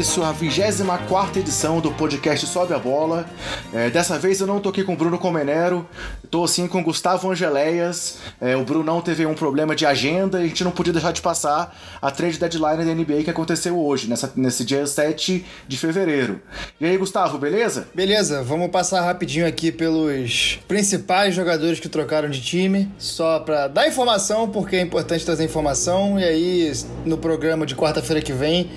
início à 24 edição do podcast Sobe a Bola. É, dessa vez eu não tô aqui com o Bruno Comenero, tô sim com o Gustavo Angeléias. É, o Bruno não teve um problema de agenda e a gente não podia deixar de passar a trade deadline da NBA que aconteceu hoje, nessa, nesse dia 7 de fevereiro. E aí, Gustavo, beleza? Beleza, vamos passar rapidinho aqui pelos principais jogadores que trocaram de time, só pra dar informação, porque é importante trazer informação. E aí, no programa de quarta-feira que vem,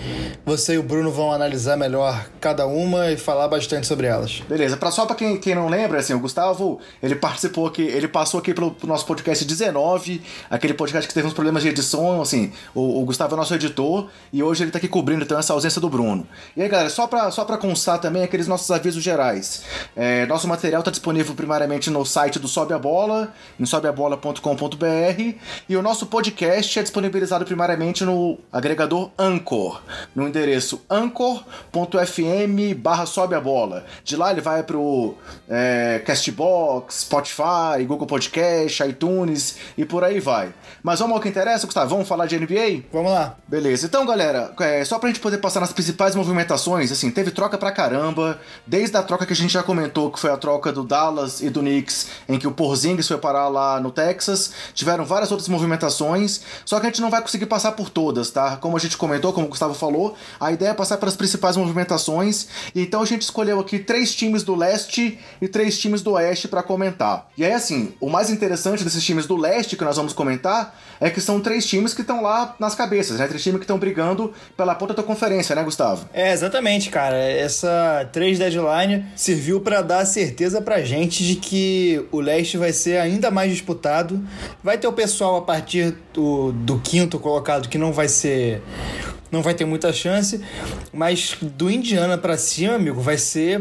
você e o Bruno vão analisar melhor cada uma e falar bastante sobre elas. Beleza, pra, só pra quem, quem não lembra, assim, o Gustavo, ele participou aqui, ele passou aqui pelo, nosso podcast 19, aquele podcast que teve uns problemas de edição, assim, o, o, Gustavo é nosso editor, e hoje ele tá aqui cobrindo então essa ausência do Bruno. E aí, galera, só pra, só pra constar também aqueles nossos avisos gerais. É, nosso material tá disponível primariamente no site do Sobe a Bola, em sobeabola.com.br, e o nosso podcast é disponibilizado primariamente no agregador Anchor, no endereço endereço anchor.fm barra sobe a bola. De lá ele vai pro é, Castbox, Spotify, Google Podcast, iTunes e por aí vai. Mas vamos ao que interessa, Gustavo? Vamos falar de NBA? Vamos lá. Beleza. Então, galera, é, só pra gente poder passar nas principais movimentações, assim, teve troca pra caramba, desde a troca que a gente já comentou, que foi a troca do Dallas e do Knicks, em que o Porzingis foi parar lá no Texas, tiveram várias outras movimentações, só que a gente não vai conseguir passar por todas, tá? Como a gente comentou, como o Gustavo falou, a ideia é passar pelas principais movimentações, e então a gente escolheu aqui três times do leste e três times do oeste para comentar. E aí, assim, o mais interessante desses times do leste que nós vamos comentar é que são três times que estão lá nas cabeças, né? Três times que estão brigando pela ponta da conferência, né, Gustavo? É, exatamente, cara. Essa três deadline serviu para dar certeza pra gente de que o leste vai ser ainda mais disputado. Vai ter o pessoal a partir do, do quinto colocado que não vai ser não vai ter muita chance. Mas do Indiana para cima, amigo, vai ser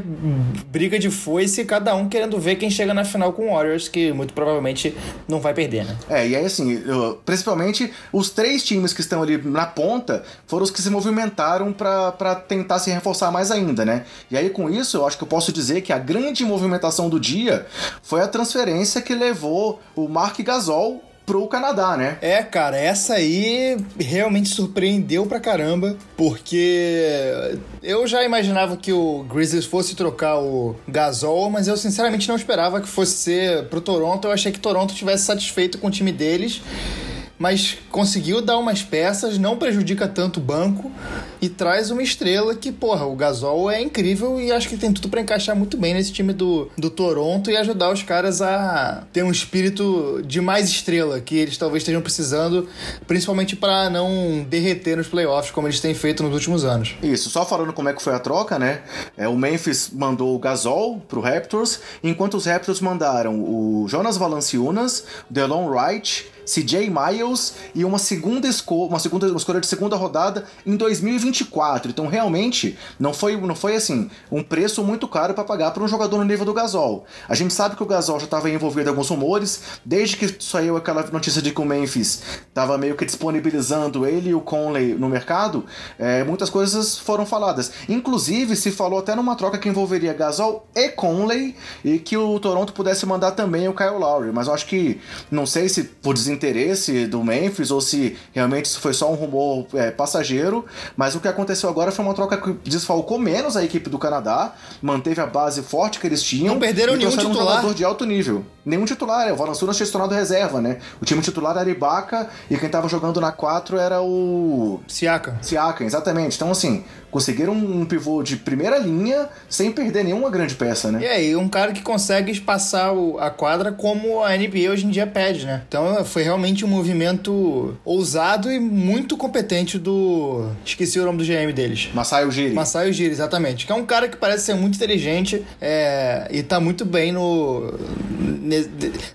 briga de foice, cada um querendo ver quem chega na final com o Warriors, que muito provavelmente não vai perder, né? É, e aí assim, principalmente os três times que estão ali na ponta foram os que se movimentaram para tentar se reforçar mais ainda, né? E aí com isso, eu acho que eu posso dizer que a grande movimentação do dia foi a transferência que levou o Mark Gasol pro Canadá, né? É, cara, essa aí realmente surpreendeu pra caramba, porque eu já imaginava que o Grizzlies fosse trocar o Gasol, mas eu sinceramente não esperava que fosse ser pro Toronto. Eu achei que Toronto tivesse satisfeito com o time deles mas conseguiu dar umas peças, não prejudica tanto o banco e traz uma estrela que, porra, o Gasol é incrível e acho que tem tudo para encaixar muito bem nesse time do, do Toronto e ajudar os caras a ter um espírito de mais estrela que eles talvez estejam precisando, principalmente para não derreter nos playoffs como eles têm feito nos últimos anos. Isso, só falando como é que foi a troca, né? É, o Memphis mandou o Gasol pro Raptors, enquanto os Raptors mandaram o Jonas Valanciunas, Delon Wright, CJ Miles e uma segunda escolha, uma segunda uma escolha de segunda rodada em 2024. Então realmente não foi, não foi assim um preço muito caro para pagar para um jogador no nível do Gasol. A gente sabe que o Gasol já estava envolvido em alguns rumores desde que saiu aquela notícia de que o Memphis estava meio que disponibilizando ele e o Conley no mercado. É, muitas coisas foram faladas. Inclusive se falou até numa troca que envolveria Gasol e Conley e que o Toronto pudesse mandar também o Kyle Lowry. Mas eu acho que não sei se por desinteresse interesse do Memphis ou se realmente isso foi só um rumor é, passageiro, mas o que aconteceu agora foi uma troca que desfalcou menos a equipe do Canadá, manteve a base forte que eles tinham. Não perderam e nenhum titular. um jogador de alto nível. Nenhum titular, o Valanciunas tinha se tornado reserva, né? O time titular era Ibaka e quem tava jogando na 4 era o... Siaka. Siaka, exatamente. Então, assim, conseguiram um pivô de primeira linha sem perder nenhuma grande peça, né? E aí, um cara que consegue espaçar a quadra como a NBA hoje em dia pede, né? Então foi realmente um movimento ousado e muito competente do. Esqueci o nome do GM deles. Masai Ujiri. Masai Ujiri, exatamente. Que é um cara que parece ser muito inteligente é... e tá muito bem no.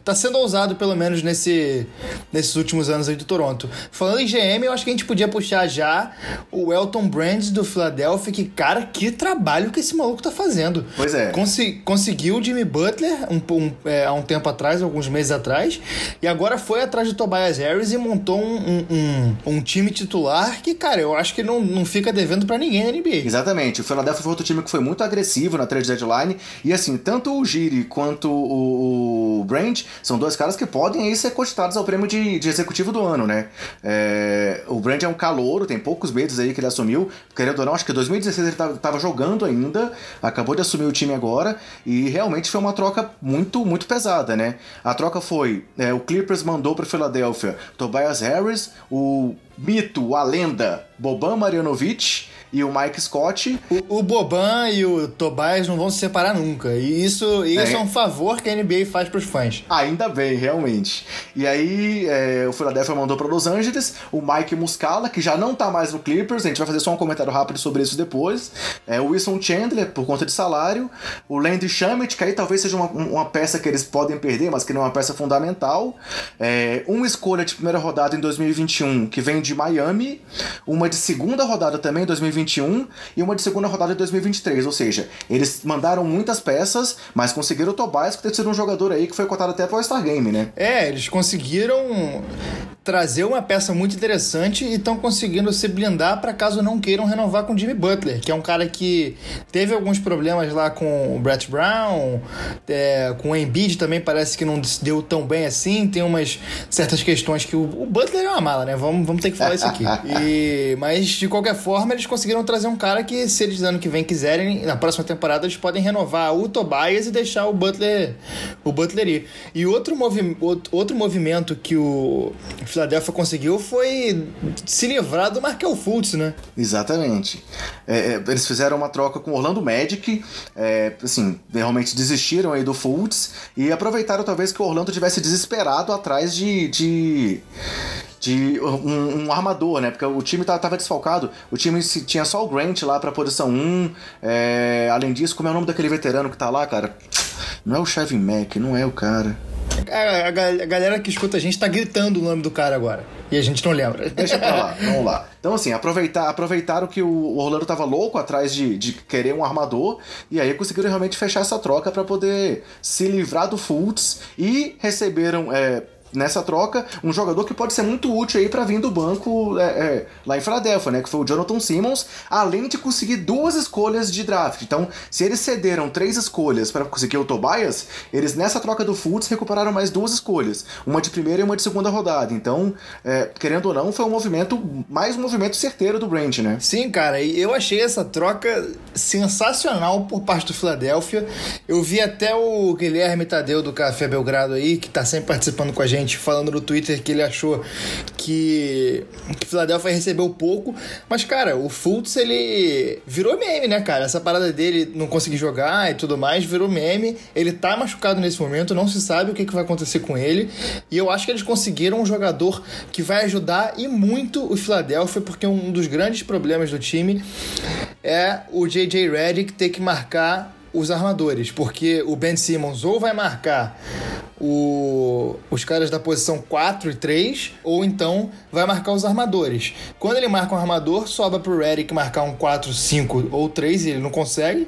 Tá sendo ousado, pelo menos, nesse... nesses últimos anos aí do Toronto. Falando em GM, eu acho que a gente podia puxar já o Elton Brand do Philadelphia Philadelphia que, cara, que trabalho que esse maluco tá fazendo. Pois é. Consi conseguiu o Jimmy Butler um, um, é, há um tempo atrás, alguns meses atrás, e agora foi atrás de Tobias Harris e montou um, um, um time titular que, cara, eu acho que não, não fica devendo para ninguém na NBA. Exatamente. O Philadelphia foi outro time que foi muito agressivo na trade deadline, e assim, tanto o Giri quanto o, o Brand são dois caras que podem aí ser cogitados ao prêmio de, de executivo do ano, né? É, o Brand é um calouro, tem poucos meses aí que ele assumiu, querendo ou não, acho que 2016 ele estava jogando ainda, acabou de assumir o time agora, e realmente foi uma troca muito, muito pesada, né? A troca foi: é, o Clippers mandou para Filadélfia Tobias Harris, o mito, a lenda Boban Marjanovic e o Mike Scott. O, o Boban e o Tobias não vão se separar nunca. E isso, isso é. é um favor que a NBA faz pros fãs. Ainda bem, realmente. E aí, é, o Philadelphia mandou para Los Angeles o Mike Muscala, que já não tá mais no Clippers, a gente vai fazer só um comentário rápido sobre isso depois. É, o Wilson Chandler, por conta de salário. O Landry Shamet, que aí talvez seja uma, uma peça que eles podem perder, mas que não é uma peça fundamental. É, uma escolha de primeira rodada em 2021, que vem de Miami. Uma de segunda rodada também em 2021 2021 e uma de segunda rodada de 2023. Ou seja, eles mandaram muitas peças, mas conseguiram o Tobias, que tem sido um jogador aí que foi cotado até para o All-Star Game, né? É, eles conseguiram trazer uma peça muito interessante e estão conseguindo se blindar para caso não queiram renovar com Jimmy Butler, que é um cara que teve alguns problemas lá com o Brett Brown, é, com o Embiid também parece que não deu tão bem assim, tem umas certas questões que o, o Butler é uma mala, né? Vamos, vamos ter que falar isso aqui. E, mas de qualquer forma, eles conseguiram trazer um cara que, se eles ano que vem quiserem, na próxima temporada, eles podem renovar o Tobias e deixar o Butler o Butler ir. E outro, movi outro movimento que o Philadelphia conseguiu foi se livrar do Markel Fultz, né? Exatamente. É, é, eles fizeram uma troca com o Orlando Magic, é, assim, realmente desistiram aí do Fultz e aproveitaram talvez que o Orlando tivesse desesperado atrás de, de de um, um, armador, né? Porque o time tava desfalcado. O time tinha só o Grant lá pra posição 1. É, além disso, como é o nome daquele veterano que tá lá, cara? Não é o Chevy Mac, não é o cara. A, a, a, galera que escuta a gente tá gritando o nome do cara agora. E a gente não lembra. Deixa pra lá, vamos lá. Então, assim, aproveitar, aproveitaram que o Orlando tava louco atrás de, de querer um armador. E aí conseguiram realmente fechar essa troca para poder se livrar do Fultz. E receberam. É, nessa troca um jogador que pode ser muito útil aí para vir do banco é, é, lá em Filadélfia, né? Que foi o Jonathan Simmons, além de conseguir duas escolhas de draft. Então, se eles cederam três escolhas para conseguir o Tobias, eles nessa troca do Fultz recuperaram mais duas escolhas, uma de primeira e uma de segunda rodada. Então, é, querendo ou não, foi um movimento, mais um movimento certeiro do Brent, né? Sim, cara, e eu achei essa troca sensacional por parte do Filadélfia. Eu vi até o Guilherme Tadeu do Café Belgrado aí, que tá sempre participando com a gente gente falando no Twitter que ele achou que, que Philadelphia recebeu pouco. Mas, cara, o Fultz, ele virou meme, né, cara? Essa parada dele não conseguir jogar e tudo mais virou meme. Ele tá machucado nesse momento, não se sabe o que, que vai acontecer com ele. E eu acho que eles conseguiram um jogador que vai ajudar e muito o Philadelphia, porque um dos grandes problemas do time é o J.J. Redick ter que marcar os armadores, porque o Ben Simmons ou vai marcar o, os caras da posição 4 e 3, ou então vai marcar os armadores. Quando ele marca um armador, sobra pro Redick marcar um 4, 5 ou 3 e ele não consegue.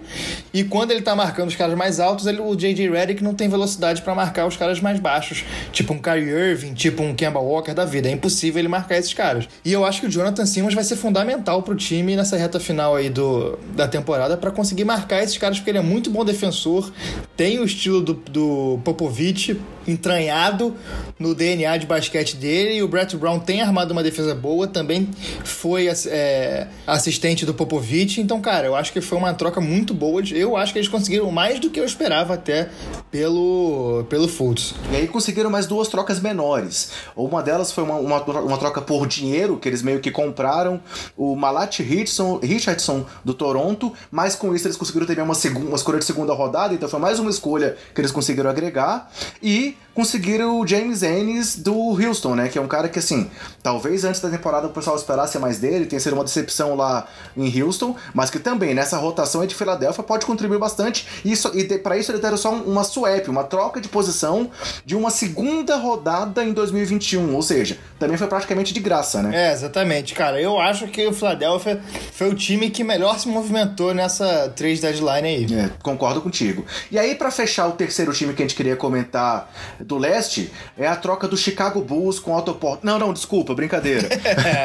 E quando ele tá marcando os caras mais altos, ele, o JJ Redick não tem velocidade para marcar os caras mais baixos, tipo um Kyrie Irving, tipo um Kemba Walker da vida. É impossível ele marcar esses caras. E eu acho que o Jonathan Simmons vai ser fundamental pro time nessa reta final aí do, da temporada para conseguir marcar esses caras, porque ele é muito bom defensor, tem o estilo do, do Popovich entranhado no DNA de basquete dele e o Brett Brown tem armado uma defesa boa, também foi é, assistente do Popovich, então, cara, eu acho que foi uma troca muito boa. Eu acho que eles conseguiram mais do que eu esperava até pelo, pelo Fultz. E aí conseguiram mais duas trocas menores. Uma delas foi uma, uma, uma troca por dinheiro, que eles meio que compraram o Malat Richardson, Richardson do Toronto, mas com isso eles conseguiram também uma, uma escolha de segunda rodada, então foi mais uma escolha que eles conseguiram agregar. E E conseguiram o James Ennis do Houston, né? Que é um cara que, assim, talvez antes da temporada o pessoal esperasse mais dele, tenha sido uma decepção lá em Houston, mas que também nessa rotação de Filadélfia pode contribuir bastante. E, isso, e para isso eles deram só uma swap, uma troca de posição de uma segunda rodada em 2021, ou seja, também foi praticamente de graça, né? É, exatamente, cara. Eu acho que o Philadelphia foi o time que melhor se movimentou nessa trade deadline aí. É, concordo contigo. E aí, para fechar o terceiro time que a gente queria comentar do leste é a troca do Chicago Bulls com o Autoport. Não, não, desculpa, brincadeira.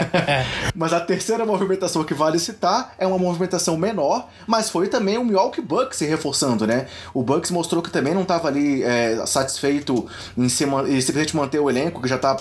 mas a terceira movimentação que vale citar é uma movimentação menor, mas foi também o Milwaukee Bucks se reforçando, né? O Bucks mostrou que também não, estava ali é, satisfeito em, se, em simplesmente manter o elenco, que já está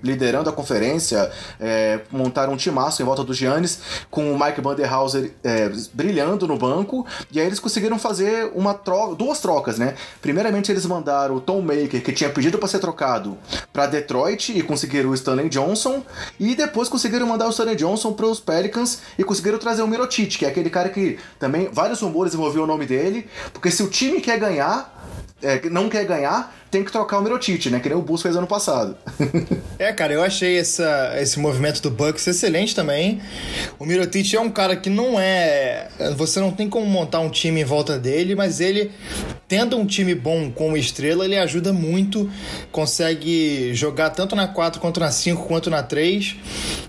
liderando a conferência, é, montaram um timaço em volta do Giannis, com o Mike Banderhauser é, brilhando no banco, e aí eles conseguiram fazer uma troca, duas trocas, né? Primeiramente eles mandaram o Tom Maker, que tinha pedido para ser trocado, para Detroit e conseguiram o Stanley Johnson, e depois conseguiram mandar o Stanley Johnson para os Pelicans e conseguiram trazer o Mirotic, que é aquele cara que também vários rumores envolviam o nome dele, porque se o time quer ganhar, é, não quer ganhar, tem que trocar o Mirotic, né? Que nem o Bulls fez ano passado. é, cara, eu achei essa, esse movimento do Bucks excelente também. O Mirotic é um cara que não é. Você não tem como montar um time em volta dele, mas ele, tendo um time bom como estrela, ele ajuda muito. Consegue jogar tanto na 4 quanto na 5 quanto na 3.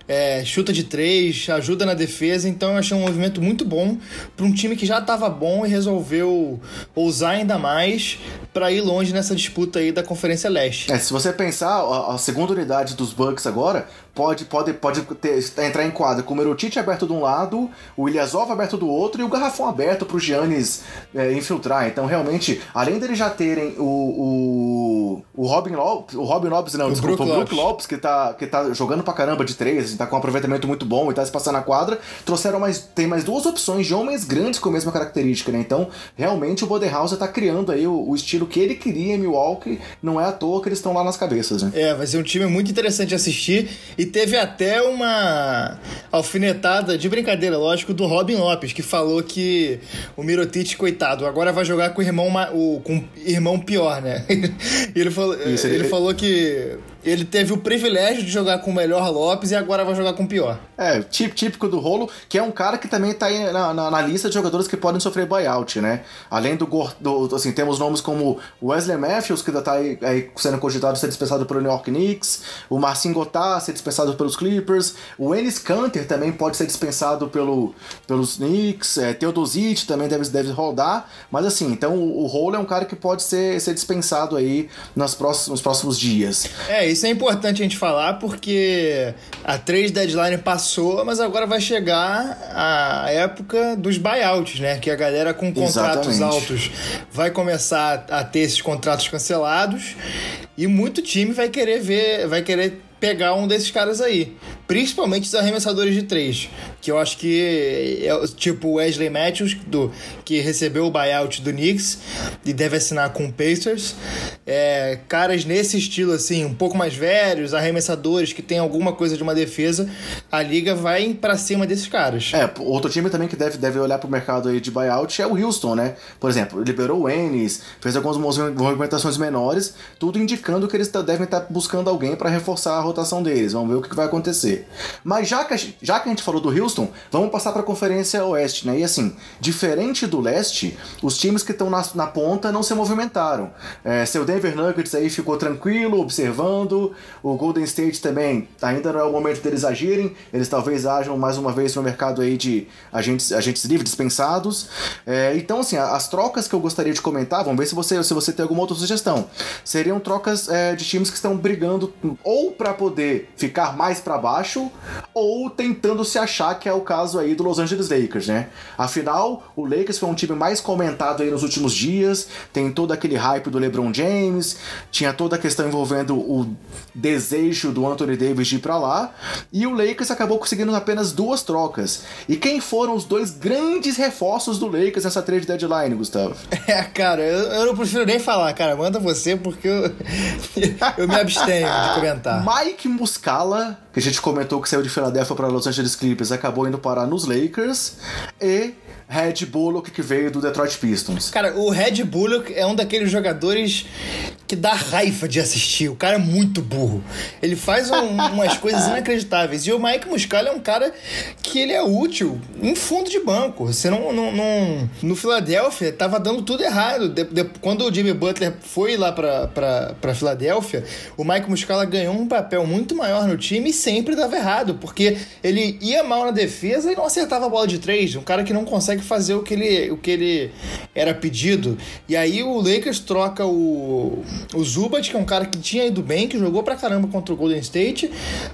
É, chuta de 3, ajuda na defesa. Então eu achei um movimento muito bom para um time que já estava bom e resolveu ousar ainda mais para ir longe nessa disputa aí da Conferência Leste. É, se você pensar, a, a segunda unidade dos Bucks agora pode, pode, pode ter, entrar em quadra com o Merotite aberto de um lado, o Ilyasov aberto do outro e o garrafão aberto para o Giannis é, infiltrar. Então, realmente, além deles já terem o, o, o Robin Lopes, o Robin Lopes não, o desculpa, Brook o Brook Lopes. Que tá, que tá jogando pra caramba de três, tá com um aproveitamento muito bom e tá se passando na quadra, trouxeram mais, tem mais duas opções de homens grandes com a mesma característica, né? Então, realmente, o Bodenhauser tá criando aí o, o estilo que ele queria em Milwaukee, não é à toa que eles estão lá nas cabeças, né? É, vai ser um time muito interessante de assistir e teve até uma alfinetada de brincadeira, lógico, do Robin Lopes, que falou que o Mirotic, coitado, agora vai jogar com o irmão, o, com irmão pior, né? ele falou, Isso, ele, ele falou que ele teve o privilégio de jogar com o melhor Lopes e agora vai jogar com o pior. É, típico do rolo, que é um cara que também tá aí na, na, na lista de jogadores que podem sofrer buyout, né? Além do, do, assim, temos nomes como Wesley Matthews, que ainda tá aí, aí sendo cogitado ser dispensado pelo New York Knicks, o Marcin Gotá ser dispensado pelos Clippers, o Ennis Canter também pode ser dispensado pelo, pelos Knicks, é, Teodosic também deve, deve rodar, mas assim, então o, o rolo é um cara que pode ser, ser dispensado aí nos próximos, nos próximos dias. É, isso é importante a gente falar porque a trade deadline passou, mas agora vai chegar a época dos buyouts, né? Que a galera com contratos Exatamente. altos vai começar a ter esses contratos cancelados e muito time vai querer ver, vai querer pegar um desses caras aí. Principalmente os arremessadores de três. Que eu acho que é tipo Wesley Matthews, do, que recebeu o buyout do Knicks e deve assinar com o Pacers. É, caras nesse estilo, assim, um pouco mais velhos, arremessadores que tem alguma coisa de uma defesa, a liga vai para cima desses caras. É, outro time também que deve, deve olhar pro mercado aí de buyout é o Houston, né? Por exemplo, liberou o Ennis, fez algumas movimentações menores, tudo indicando que eles devem estar buscando alguém para reforçar a rotação deles. Vamos ver o que vai acontecer. Mas já que, já que a gente falou do Houston, vamos passar para a Conferência Oeste, né? E assim, diferente do leste, os times que estão na, na ponta não se movimentaram. É, seu Denver Nuggets aí ficou tranquilo, observando. O Golden State também, ainda não é o momento deles agirem. Eles talvez ajam mais uma vez no mercado aí de agentes, agentes livres dispensados. É, então, assim, as trocas que eu gostaria de comentar, vamos ver se você, se você tem alguma outra sugestão. Seriam trocas é, de times que estão brigando ou para poder ficar mais para baixo ou tentando se achar, que é o caso aí do Los Angeles Lakers, né? Afinal, o Lakers foi um time mais comentado aí nos últimos dias, tem todo aquele hype do LeBron James, tinha toda a questão envolvendo o desejo do Anthony Davis de ir para lá, e o Lakers acabou conseguindo apenas duas trocas. E quem foram os dois grandes reforços do Lakers nessa trade deadline, Gustavo? É, cara, eu, eu não prefiro nem falar, cara, manda você porque eu, eu me abstenho de comentar. Mike Muscala, que a gente comentou que saiu de Filadélfia para Los Angeles Clippers, acabou indo parar nos Lakers, e Red Bullock que veio do Detroit Pistons. Cara, o Red Bullock é um daqueles jogadores que dá raiva de assistir. O cara é muito burro. Ele faz um, umas coisas inacreditáveis. E o Mike Muscala é um cara que ele é útil em fundo de banco. Você não. não, não... No Filadélfia, tava dando tudo errado. De, de, quando o Jimmy Butler foi lá pra, pra, pra Filadélfia, o Mike Muscala ganhou um papel muito maior no time e sempre dava errado. Porque ele ia mal na defesa e não acertava a bola de três. Um cara que não consegue fazer o que ele, o que ele era pedido. E aí o Lakers troca o, o Zubat, que é um cara que tinha ido bem, que jogou pra caramba contra o Golden State,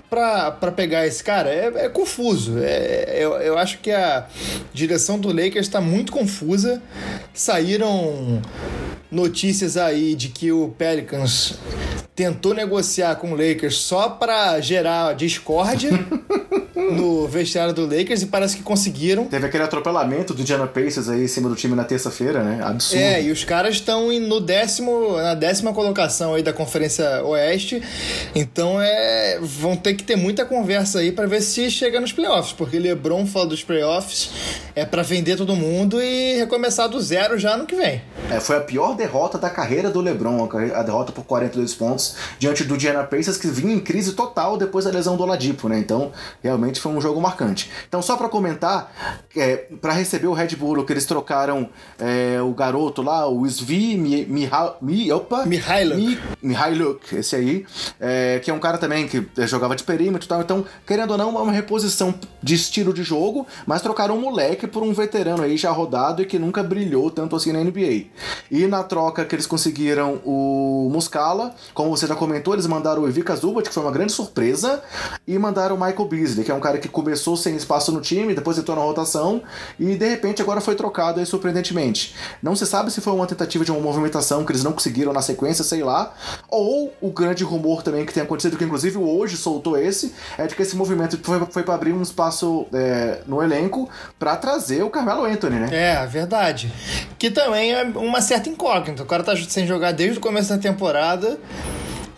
pra, pra pegar esse cara. É, é confuso. É, eu, eu acho que a direção do Lakers está muito confusa. Saíram notícias aí de que o Pelicans tentou negociar com o Lakers só para gerar discórdia no vestiário do Lakers e parece que conseguiram. Teve aquele atropelamento do Indiana Pacers aí em cima do time na terça-feira, né? Absurdo. É, e os caras estão no décimo, na décima colocação aí da Conferência Oeste. Então é, vão ter que ter muita conversa aí para ver se chega nos playoffs, porque LeBron fala dos playoffs é para vender todo mundo e recomeçar do zero já no que vem. É, foi a pior derrota da carreira do LeBron, a derrota por 42 pontos diante do Indiana Pacers que vinha em crise total depois da lesão do Oladipo, né? Então, realmente foi um jogo marcante. Então, só para comentar, é, para receber o Red Bull, que eles trocaram é, o garoto lá, o Svi Mi, Mi, Mi, opa, Mihailuk. Mi, Mihailuk, esse aí, é, que é um cara também que jogava de perímetro e tal. Então, querendo ou não, é uma reposição de estilo de jogo, mas trocaram um moleque por um veterano aí já rodado e que nunca brilhou tanto assim na NBA. E na troca que eles conseguiram o Muscala, como você já comentou, eles mandaram o Ivica Zubat, que foi uma grande surpresa, e mandaram o Michael Beasley, que é um cara que começou sem espaço no time, depois entrou na rotação e de repente agora foi trocado aí surpreendentemente. Não se sabe se foi uma tentativa de uma movimentação que eles não conseguiram na sequência, sei lá, ou o grande rumor também que tem acontecido, que inclusive hoje soltou esse, é de que esse movimento foi, foi para abrir um espaço é, no elenco para trazer o Carmelo Anthony, né? É, verdade. Que também é uma certa incógnita. O cara tá sem jogar desde o começo da temporada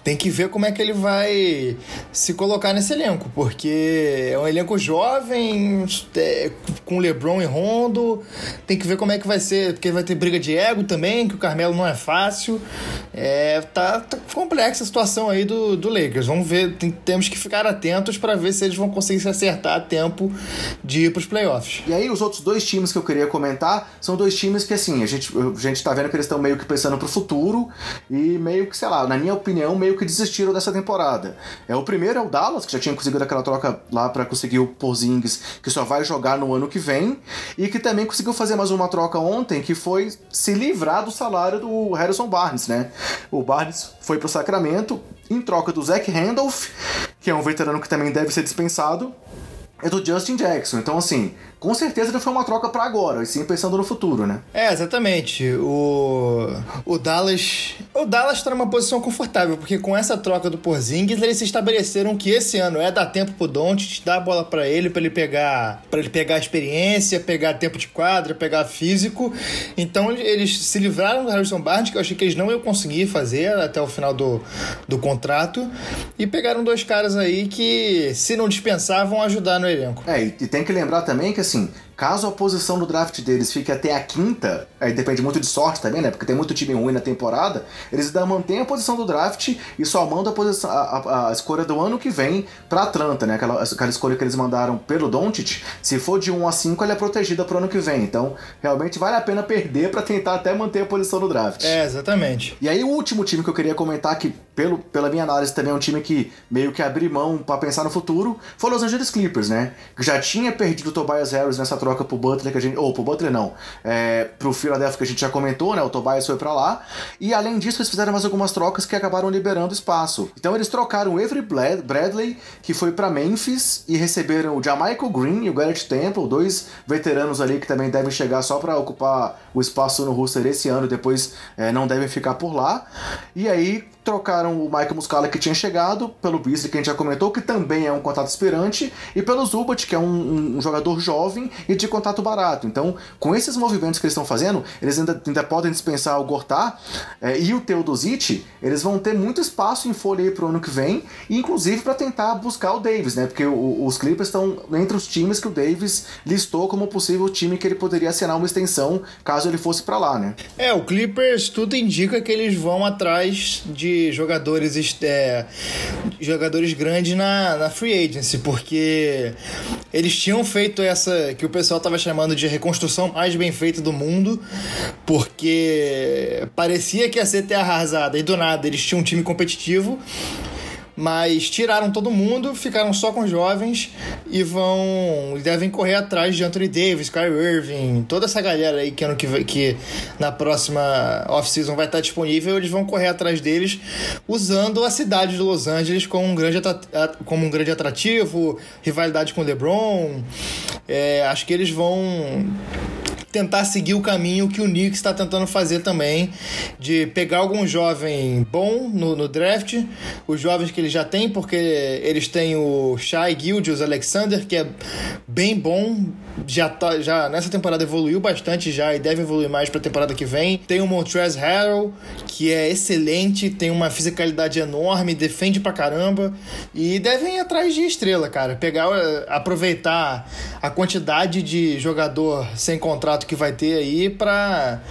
tem que ver como é que ele vai se colocar nesse elenco, porque é um elenco jovem, é, com LeBron e Rondo. Tem que ver como é que vai ser, porque vai ter briga de ego também, que o Carmelo não é fácil. É, tá, tá complexa a situação aí do, do Lakers. Vamos ver, tem, temos que ficar atentos para ver se eles vão conseguir se acertar a tempo de ir para os playoffs. E aí, os outros dois times que eu queria comentar são dois times que, assim, a gente, a gente tá vendo que eles estão meio que pensando pro futuro e meio que, sei lá, na minha opinião, meio que desistiram dessa temporada. É o primeiro é o Dallas, que já tinha conseguido aquela troca lá para conseguir o Porzingis, que só vai jogar no ano que vem, e que também conseguiu fazer mais uma troca ontem, que foi se livrar do salário do Harrison Barnes, né? O Barnes foi pro Sacramento em troca do Zach Randolph, que é um veterano que também deve ser dispensado, e do Justin Jackson. Então, assim, com certeza não foi uma troca para agora, e sim pensando no futuro, né? É, exatamente. O, o Dallas. O Dallas tá numa posição confortável, porque com essa troca do Porzingis, eles se estabeleceram que esse ano é dar tempo pro Doncic, dar a bola para ele, para ele pegar para ele pegar experiência, pegar tempo de quadra, pegar físico. Então eles se livraram do Harrison Barnes, que eu achei que eles não iam conseguir fazer até o final do, do contrato, e pegaram dois caras aí que, se não dispensavam, ajudar no elenco. É, e tem que lembrar também que assim, caso a posição do draft deles fique até a quinta, aí depende muito de sorte também, né? Porque tem muito time ruim na temporada, eles ainda mantêm a posição do draft e só mandam a, posição, a, a, a escolha do ano que vem pra Atlanta, né? Aquela, aquela escolha que eles mandaram pelo Doncic, se for de 1 a 5, ela é protegida pro ano que vem. Então, realmente vale a pena perder para tentar até manter a posição do draft. É, exatamente. E aí, o último time que eu queria comentar, que pelo, pela minha análise também é um time que meio que abriu mão para pensar no futuro, foi Los Angeles Clippers, né? Que já tinha perdido o Tobias Harris nessa troca pro Butler que a gente. Ou pro Butler não. É, pro Philadelphia que a gente já comentou, né? O Tobias foi para lá. E além disso, eles fizeram mais algumas trocas que acabaram liberando espaço. Então eles trocaram Avery Bradley, que foi para Memphis, e receberam o Jamaica Green e o Garrett Temple, dois veteranos ali que também devem chegar só para ocupar o espaço no roster esse ano, depois é, não devem ficar por lá. E aí trocaram o Michael Muscala que tinha chegado pelo Beasley, que a gente já comentou, que também é um contato aspirante, e pelo Zubat, que é um, um, jogador jovem e de contato barato. Então, com esses movimentos que eles estão fazendo, eles ainda, ainda podem dispensar o Gortar é, e o Teodosic, eles vão ter muito espaço em folha aí pro ano que vem, inclusive para tentar buscar o Davis, né? Porque o, os Clippers estão entre os times que o Davis listou como possível time que ele poderia assinar uma extensão caso ele fosse para lá, né? É, o Clippers tudo indica que eles vão atrás de jogadores, é, jogadores grandes na, na free agency, porque eles tinham feito essa que o pessoal estava chamando de reconstrução mais bem feita do mundo, porque parecia que ia ser terra arrasada e do nada eles tinham um time competitivo mas tiraram todo mundo, ficaram só com jovens e vão devem correr atrás de Anthony Davis, Kyrie Irving, toda essa galera aí que ano que, que na próxima off-season vai estar disponível, eles vão correr atrás deles usando a cidade de Los Angeles como um grande, como um grande atrativo, rivalidade com o LeBron. É, acho que eles vão tentar seguir o caminho que o Knicks está tentando fazer também, de pegar algum jovem bom no, no, draft, os jovens que ele já tem, porque eles têm o Shai Gildius Alexander, que é bem bom, já, tá, já nessa temporada evoluiu bastante já e deve evoluir mais para a temporada que vem. Tem o Montrezl Harrell, que é excelente, tem uma fisicalidade enorme, defende pra caramba e devem ir atrás de estrela, cara. Pegar, aproveitar a quantidade de jogador sem contrato que vai ter aí para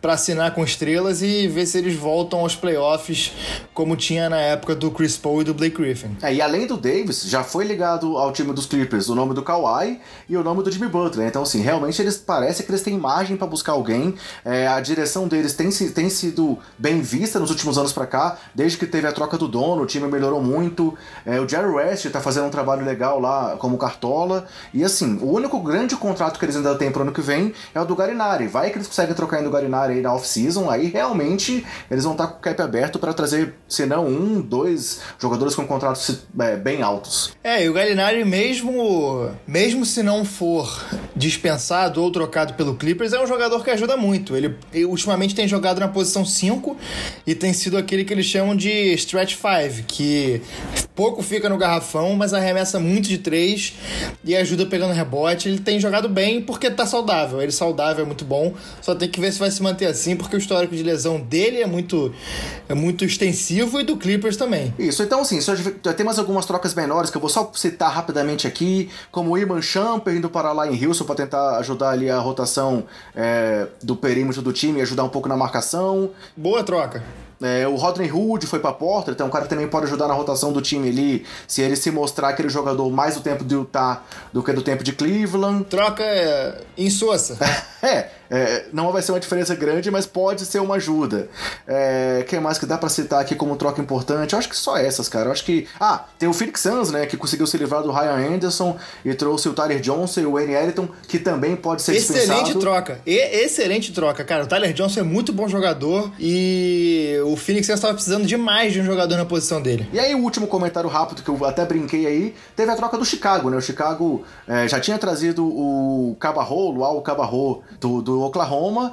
para assinar com estrelas e ver se eles voltam aos playoffs como tinha na época do Chris Paul e do Blake Griffin. É, e além do Davis, já foi ligado ao time dos Clippers o nome do Kawhi e o nome do Jimmy Butler. Então, assim, realmente eles parece que eles têm margem para buscar alguém. É, a direção deles tem, tem sido bem vista nos últimos anos para cá, desde que teve a troca do dono, o time melhorou muito. É, o Jerry West tá fazendo um trabalho legal lá como cartola. E assim, o único grande contrato que eles ainda têm pro ano que vem é o do Garinari. Vai que eles conseguem trocar ainda o Garinari aí na off-season, aí realmente eles vão estar tá com o cap aberto para trazer, se não um, dois jogadores com contratos é, bem altos. É, e o Galinari mesmo, mesmo se não for dispensado ou trocado pelo Clippers, é um jogador que ajuda muito. Ele, ele ultimamente tem jogado na posição 5 e tem sido aquele que eles chamam de stretch 5, que pouco fica no garrafão, mas arremessa muito de três e ajuda pegando rebote. Ele tem jogado bem porque tá saudável. Ele saudável é muito bom, só tem que ver se vai se manter assim, porque o histórico de lesão dele é muito, é muito extensivo e do Clippers também. Isso, então assim, só já tem mais algumas trocas menores que eu vou só citar rapidamente aqui, como o Iman Champer indo para lá em Houston para tentar ajudar ali a rotação é, do perímetro do time e ajudar um pouco na marcação. Boa troca. É, o Rodney Hood foi pra Portland, então o cara também pode ajudar na rotação do time ali, se ele se mostrar aquele jogador mais do tempo de Utah do que do tempo de Cleveland. Troca é, em Sousa. é, é, não vai ser uma diferença grande, mas pode ser uma ajuda. É, quem mais que dá para citar aqui como troca importante? Eu acho que só essas, cara. Eu acho que. Ah, tem o Phoenix Suns, né? Que conseguiu se livrar do Ryan Anderson e trouxe o Tyler Johnson e o Wayne Ellington, que também pode ser excelente dispensado. Excelente troca. E, excelente troca, cara. O Tyler Johnson é muito bom jogador e o Phoenix Suns estava precisando demais de um jogador na posição dele. E aí, o último comentário rápido que eu até brinquei aí, teve a troca do Chicago, né? O Chicago é, já tinha trazido o Cabarro, o Al Cabarro do, do Oklahoma.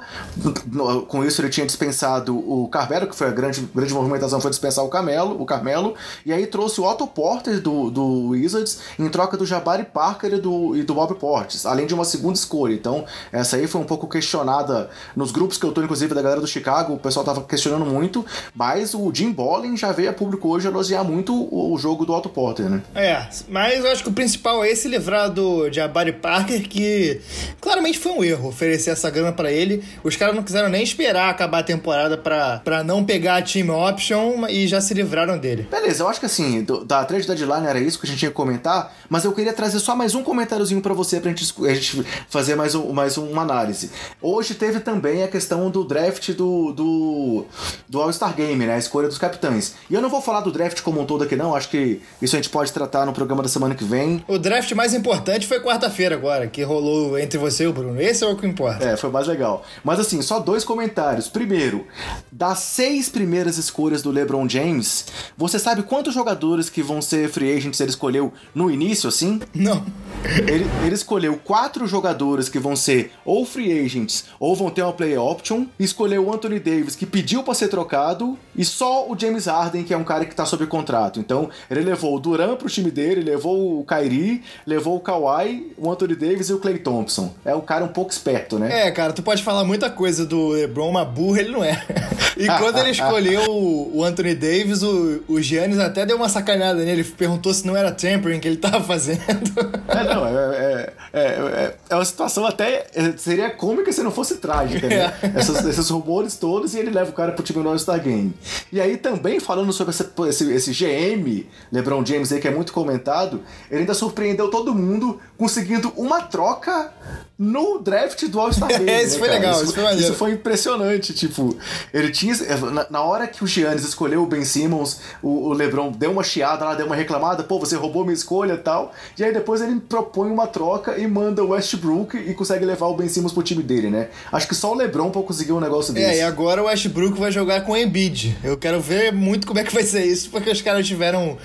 Com isso, ele tinha dispensado o Carmelo, que foi a grande, grande movimentação, foi dispensar o Carmelo, o Carmelo. E aí trouxe o Otto Porter do, do Wizards em troca do Jabari Parker e do, e do Bob Portes, além de uma segunda escolha. Então, essa aí foi um pouco questionada nos grupos que eu tô, inclusive, da galera do Chicago. O pessoal tava questionando muito, mas o Jim Bolin já veio a público hoje elogiar muito o, o jogo do Otto Porter, né? É, mas eu acho que o principal é esse livrar do Jabari Parker, que claramente foi um erro oferecer essa grana para ele. Os caras não quiseram nem esperar acabar a temporada para não pegar a team option e já se livraram dele. Beleza, eu acho que assim, do, da trade deadline era isso que a gente tinha que comentar, mas eu queria trazer só mais um comentáriozinho para você pra gente, a gente fazer mais, um, mais uma análise. Hoje teve também a questão do draft do, do, do All-Star Game, né? A escolha dos capitães. E eu não vou falar do draft como um todo aqui, não. Acho que isso a gente pode tratar no programa da semana que vem. O draft mais importante foi quarta-feira agora, que rolou entre você e o Bruno. Esse é o que importa. É, foi mais legal. Mas assim, só dois comentários. Primeiro, das seis primeiras escolhas do LeBron James, você sabe quantos jogadores que vão ser free agents ele escolheu no início, assim? Não. Ele, ele escolheu quatro jogadores que vão ser ou free agents ou vão ter uma play option. Escolheu o Anthony Davis, que pediu para ser trocado, e só o James Harden, que é um cara que tá sob contrato. Então, ele levou o Duran pro time dele, levou o Kyrie, levou o Kawhi, o Anthony Davis e o Clay Thompson. É um cara um pouco esperto, né? É, cara, tu pode falar muita coisa do LeBron, mas burro ele não é. E quando ele escolheu o Anthony Davis, o, o Giannis até deu uma sacanada nele, perguntou se não era tampering que ele tava fazendo. É, não, é, é, é, é uma situação até. Seria cômica se não fosse trágica, né? Essas, esses rumores todos e ele leva o cara pro time no All-Star Game. E aí também, falando sobre esse, esse, esse GM, LeBron James aí, que é muito comentado, ele ainda surpreendeu todo mundo conseguindo uma troca no draft do All-Star Game. isso né, foi cara? legal, isso, isso foi. Isso foi impressionante, tipo, ele tinha tinha. Na, na hora que o Giannis escolheu o Ben Simmons, o, o, LeBron deu uma chiada lá, deu uma reclamada, pô, você roubou minha escolha e tal. E aí depois ele propõe uma troca e manda o Westbrook e consegue levar o Ben Simmons pro time dele, né? Acho que só o LeBron pra conseguir um negócio desse. É, e agora o Westbrook vai jogar com o Embiid. Eu quero ver muito como é que vai ser isso, porque os caras tiveram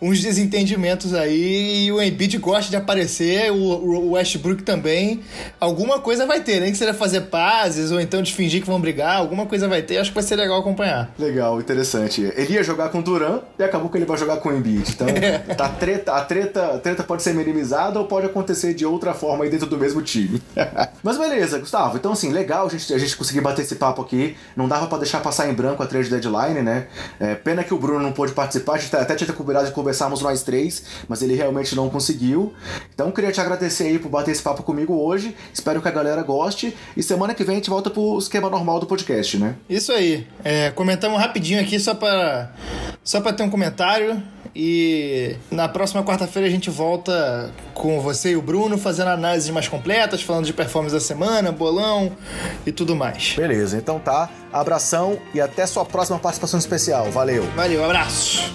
uns desentendimentos aí e o Embiid gosta de aparecer, o, o Westbrook também. Alguma coisa vai ter, nem que seja fazer pazes ou então de fingir que vão brigar, alguma coisa vai ter. Acho que vai ser legal acompanhar. Legal, interessante. Ele ia jogar com o Duran e acabou que ele vai jogar com o Embiid. Então, tá treta, a, treta, a treta pode ser minimizada ou pode acontecer de outra forma aí dentro do mesmo time. Mas beleza, Gustavo. Então, assim, legal a gente, a gente conseguir bater esse papo aqui. Não dava para deixar passar em branco a trade deadline, né? É, pena que o Bruno não pôde participar. A gente até tinha combinado de conversarmos nós três, mas ele realmente não conseguiu. Então, queria te agradecer aí por bater esse papo comigo hoje. Espero que a galera goste. E semana que vem a gente volta pro esquema normal do podcast, né? Isso aí. É, comentamos rapidinho aqui só para só para ter um comentário. E na próxima quarta-feira a gente volta com você e o Bruno fazendo análises mais completas, falando de performance da semana, bolão e tudo mais. Beleza, então tá. Abração e até sua próxima participação especial. Valeu. Valeu, abraço.